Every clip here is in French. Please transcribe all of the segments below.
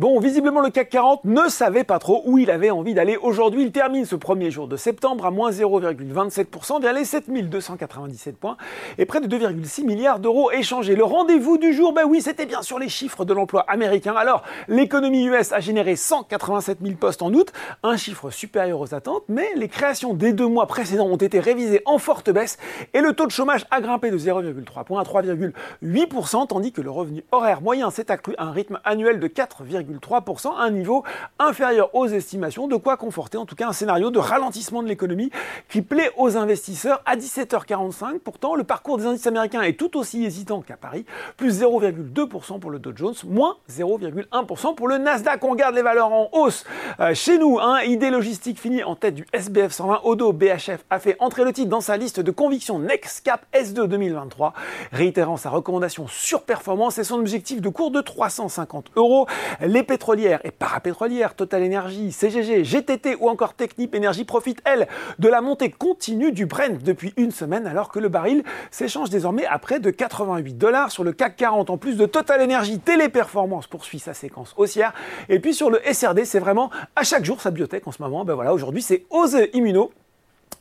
Bon, visiblement le CAC 40 ne savait pas trop où il avait envie d'aller. Aujourd'hui, il termine ce premier jour de septembre à moins 0,27% vers les 7297 points et près de 2,6 milliards d'euros échangés. Le rendez-vous du jour, ben oui, c'était bien sûr les chiffres de l'emploi américain. Alors, l'économie US a généré 187 000 postes en août, un chiffre supérieur aux attentes, mais les créations des deux mois précédents ont été révisées en forte baisse et le taux de chômage a grimpé de 0,3 points à 3,8%, tandis que le revenu horaire moyen s'est accru à un rythme annuel de 4,3 3%, un niveau inférieur aux estimations, de quoi conforter en tout cas un scénario de ralentissement de l'économie qui plaît aux investisseurs à 17h45. Pourtant, le parcours des indices américains est tout aussi hésitant qu'à Paris, plus 0,2% pour le Dow Jones, moins 0,1% pour le Nasdaq. On garde les valeurs en hausse. Euh, chez nous, hein, ID Logistique finit en tête du SBF 120. Odo BHF a fait entrer le titre dans sa liste de convictions Next Cap S2 2023, réitérant sa recommandation sur performance et son objectif de cours de 350 euros. Les pétrolières et parapétrolières, Total Energy, CGG, GTT ou encore Technip Energy profitent, elles, de la montée continue du Brent depuis une semaine alors que le baril s'échange désormais à près de 88 dollars sur le CAC 40. En plus de Total Energy, Téléperformance poursuit sa séquence haussière. Et puis sur le SRD, c'est vraiment à chaque jour sa biotech en ce moment. Ben voilà, aujourd'hui c'est Ose Immuno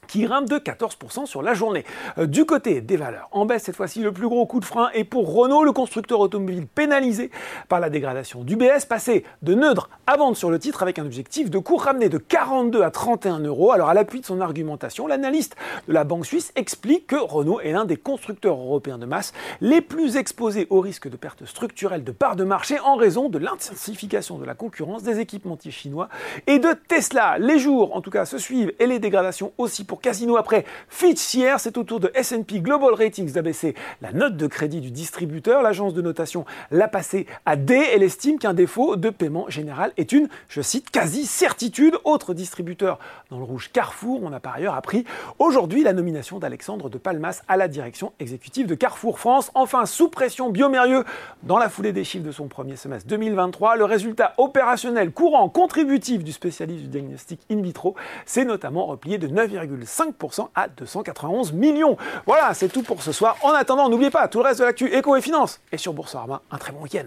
qui grimpe de 14% sur la journée. Euh, du côté des valeurs, en baisse cette fois-ci, le plus gros coup de frein est pour Renault, le constructeur automobile pénalisé par la dégradation du BS, passé de neutre à vendre sur le titre avec un objectif de cours ramené de 42 à 31 euros. Alors à l'appui de son argumentation, l'analyste de la banque suisse explique que Renault est l'un des constructeurs européens de masse les plus exposés au risque de perte structurelle de parts de marché en raison de l'intensification de la concurrence des équipementiers chinois et de Tesla. Les jours, en tout cas, se suivent et les dégradations aussi pour Casino après Fitch hier. C'est au tour de S&P Global Ratings d'abaisser la note de crédit du distributeur. L'agence de notation l'a passé à D. Elle estime qu'un défaut de paiement général est une, je cite, quasi-certitude. Autre distributeur dans le rouge Carrefour. On a par ailleurs appris aujourd'hui la nomination d'Alexandre de Palmas à la direction exécutive de Carrefour France. Enfin, sous pression, Biomérieux, dans la foulée des chiffres de son premier semestre 2023, le résultat opérationnel courant contributif du spécialiste du diagnostic in vitro s'est notamment replié de 9,5 5% à 291 millions. Voilà, c'est tout pour ce soir. En attendant, n'oubliez pas, tout le reste de l'actu éco et finance est sur Boursorama. Un très bon week-end.